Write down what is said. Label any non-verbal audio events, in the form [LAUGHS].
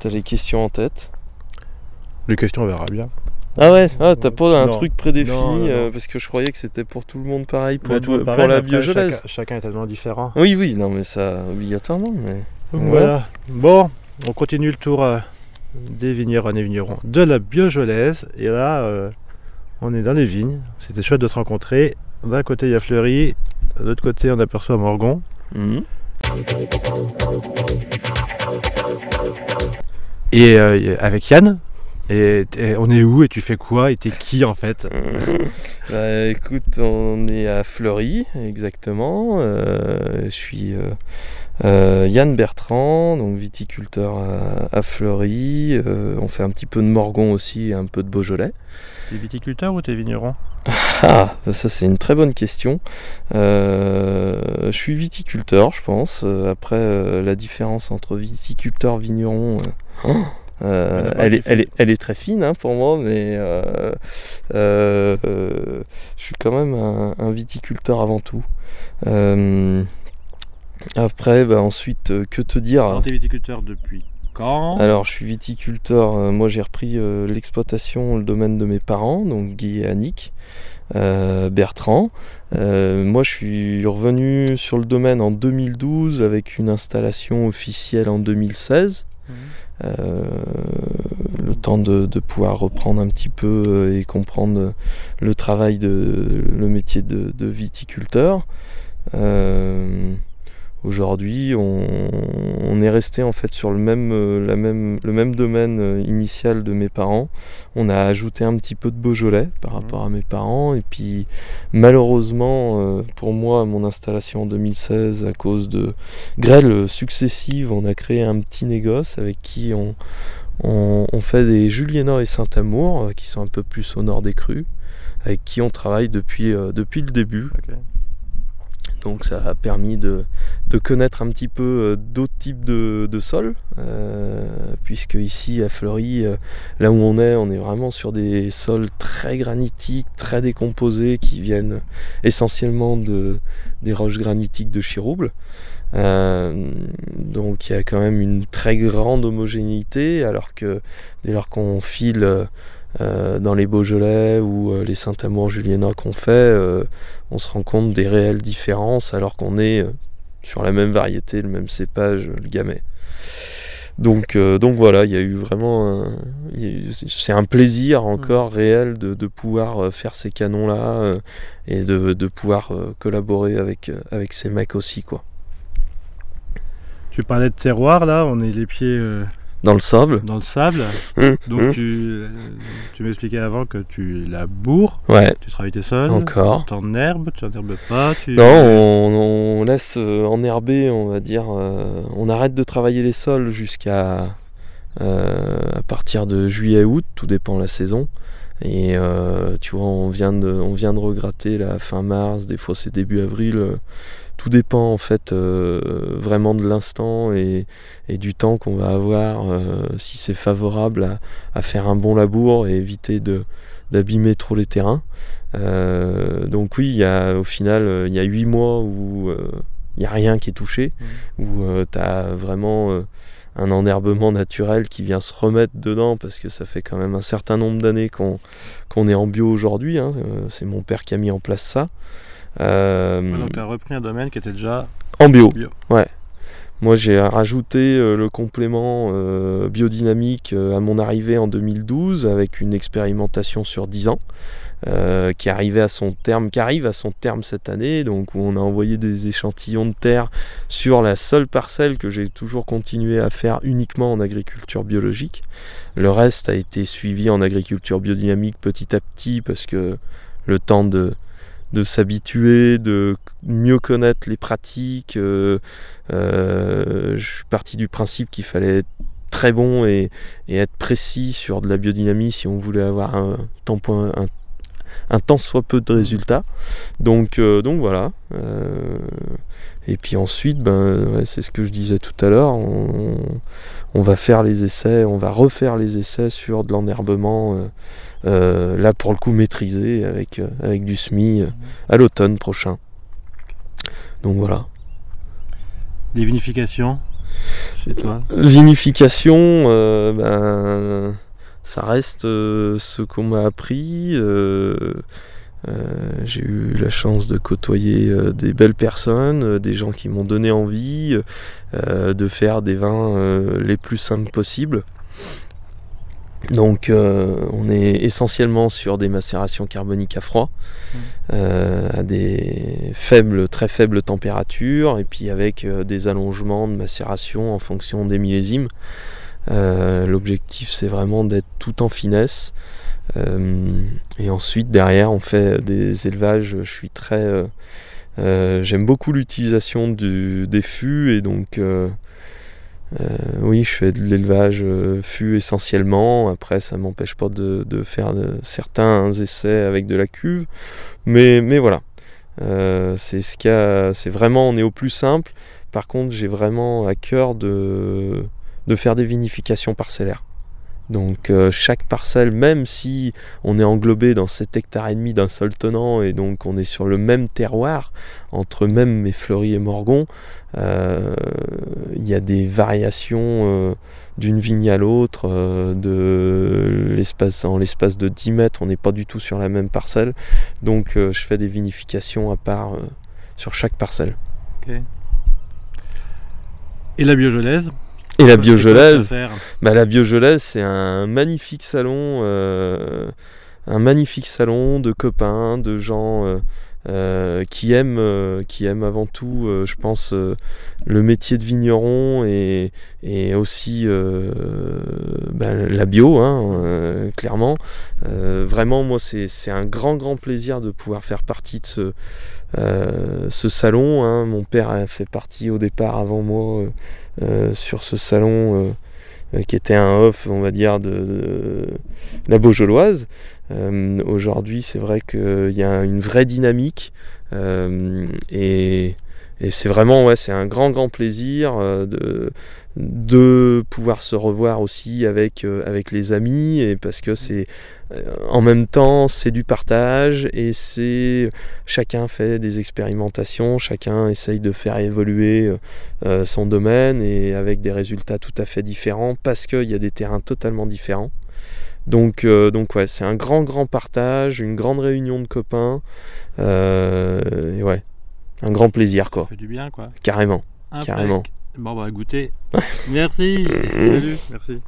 T'as les questions en tête Les questions, on verra bien. Ah ouais, ah, t'as pas un Non. truc prédéfini Non, non, non. euh, parce que je croyais que c'était pour tout le monde pareil pour, la après, biogelaise. Chacun, chacun est tellement différent. Oui, oui, non, mais ça obligatoirement. Mais... Voilà. Bon, on continue le tour euh, des vignerons et vignerons de la biogelaise. Et là, euh, on est dans les vignes. C'était chouette de se rencontrer. D'un côté, il y a Fleury. De l'autre côté, on aperçoit Morgon. Mhm. Et euh, avec Yann. Et, on est où et tu fais quoi et t'es qui en fait [LAUGHS] Bah, écoute, on est à Fleury, exactement. Euh, je suis euh, Yann Bertrand, donc viticulteur à, à Fleury. Euh, on fait un petit peu de Morgon aussi et un peu de Beaujolais. T'es viticulteur ou t'es vigneron? Ah, ça c'est une très bonne question. Euh, je suis viticulteur, je pense. Après, la différence entre viticulteur et vigneron, oh, euh, Elle est pas elle, est, très elle, est, elle est très fine hein, pour moi, mais euh, euh, euh, je suis quand même un, un viticulteur avant tout. Après, bah, ensuite, euh, que te dire Alors, t'es viticulteur depuis quand alors, je suis viticulteur. euh, moi, j'ai repris euh, l'exploitation, le domaine de mes parents, donc Guy et Annick euh, Bertrand. Euh, moi, je suis revenu sur le domaine en 2012 avec une installation officielle en 2016. Mhm. Euh, le temps de, de pouvoir reprendre un petit peu euh, et comprendre le travail de le métier de, de viticulteur. Euh, Aujourd'hui, on, on est resté en fait sur le même, euh, la même, le même domaine euh, initial de mes parents. On a ajouté un petit peu de Beaujolais par rapport à mes parents. Et puis, malheureusement, euh, pour moi, mon installation en 2016, à cause de grêles successives, on a créé un petit négoce avec qui on, on, on fait des Juliénat et Saint-Amour, qui sont un peu plus au nord des crues, avec qui on travaille depuis, depuis le début. Donc ça a permis de, connaître un petit peu euh, d'autres types de, sols, euh, puisque ici à Fleury, euh, là où on est, on est vraiment sur des sols très granitiques, très décomposés, qui viennent essentiellement de, des roches granitiques de Chirouble. Donc il y a quand même une très grande homogénéité, alors que dès lors qu'on file euh, dans les Beaujolais ou euh, les Saint-Amour juliénat qu'on fait, euh, on se rend compte des réelles différences alors qu'on est sur la même variété, le même cépage, le gamay. Donc, euh, donc voilà, il y a eu vraiment c'est un plaisir encore réel de, de pouvoir faire ces canons-là euh, et de, de pouvoir euh, collaborer avec, euh, avec ces mecs aussi, quoi. Tu parlais de terroir là, on est les pieds euh, Dans le sable. dans le sable. Hum, Donc hum. tu, tu m'expliquais avant que tu laboures, Ouais, tu travailles tes sols, encore. tu enherbes, tu enherbes pas, tu... Non, on, on laisse euh, enherber, on va dire. euh, on arrête de travailler les sols jusqu'à euh, à partir de juillet-août, tout dépend de la saison. Et euh, tu vois, on vient de, on vient de regratter la fin mars, des fois c'est début avril. euh, tout dépend en fait euh, vraiment de l'instant et, et du temps qu'on va avoir, euh, si c'est favorable à, à faire un bon labour et éviter de d'abîmer trop les terrains. Euh, donc oui, il y a, au final, il y a huit mois où euh, il n'y a rien qui est touché, où tu as vraiment euh, un enherbement naturel qui vient se remettre dedans parce que ça fait quand même un certain nombre d'années qu'on qu'on est en bio aujourd'hui. hein. Euh, C'est mon père qui a mis en place ça. Euh, Ouais, donc tu as repris un domaine qui était déjà en bio. bio. Ouais. Moi, j'ai rajouté euh, le complément euh, biodynamique euh, à mon arrivée en 2012 avec une expérimentation sur 10 ans qui arrivait à son terme, qui arrive à son terme cette année, donc où on a envoyé des échantillons de terre sur la seule parcelle que j'ai toujours continué à faire uniquement en agriculture biologique. Le reste a été suivi en agriculture biodynamique petit à petit parce que le temps de de s'habituer, de mieux connaître les pratiques. euh, euh, je suis parti du principe qu'il fallait être très bon et, être précis sur de la biodynamie si on voulait avoir un temps, soit peu de résultats. Donc, euh, voilà. et puis ensuite, ben, c'est ce que je disais tout à l'heure, on, on va faire les essais, on va refaire les essais sur de l'enherbement, euh, là pour le coup maîtrisé, avec, euh, avec du SMI euh, à l'automne prochain. Donc voilà. les vinifications. chez toi Vinification, ben, ça reste ce qu'on m'a appris. j'ai eu la chance de côtoyer des belles personnes, des gens qui m'ont donné envie de faire des vins les plus simples possibles. Donc euh, on est essentiellement sur des macérations carboniques à froid, mmh. euh, à des faibles, très faibles températures, et puis avec euh, des allongements de macération en fonction des millésimes. L'objectif c'est vraiment d'être tout en finesse. et ensuite derrière on fait des élevages, je suis très... J'aime beaucoup l'utilisation des fûts et donc euh, oui, je fais de l'élevage euh, fût essentiellement. Après, ça m'empêche pas de, faire certains essais avec de la cuve. Mais, mais voilà. Euh, c'est ce qu'il C'est vraiment, on est au plus simple. Par contre, j'ai vraiment à cœur de, de faire des vinifications parcellaires. Donc euh, chaque parcelle, même si on est englobé dans 7 hectares et demi d'un sol tenant et donc on est sur le même terroir, entre même mes fleuris et Morgon, euh, il y a des variations euh, d'une vigne à l'autre, de l'espace en l'espace de 10 mètres, on n'est pas du tout sur la même parcelle. Donc je fais des vinifications à part sur chaque parcelle. Et la biogelaise et la Biogelaise, bah, la Biogelaise, c'est un magnifique salon, euh, un magnifique salon de copains, de gens euh, euh, qui aiment, qui aiment avant tout, je pense, le métier de vigneron et, et aussi bah, la bio, hein, clairement. vraiment, moi, c'est un grand, grand plaisir de pouvoir faire partie de ce, ce salon. Hein. Mon père a fait partie au départ avant moi euh, sur ce salon euh, euh, qui était un off, on va dire, de, la Beaujolloise. Aujourd'hui, c'est vrai qu'il y a une vraie dynamique et, c'est vraiment c'est un grand grand plaisir de, de pouvoir se revoir aussi avec, avec les amis et parce que c'est euh, en même temps, c'est du partage et c'est chacun fait des expérimentations, chacun essaye de faire évoluer euh, euh, son domaine et avec des résultats tout à fait différents parce qu'il y a des terrains totalement différents. Donc, donc ouais, c'est un grand grand partage, une grande réunion de copains, et ouais, un grand plaisir quoi. Ça fait du bien quoi. Carrément, carrément. Bon bah goûter. Merci. [LAUGHS] Salut. Merci.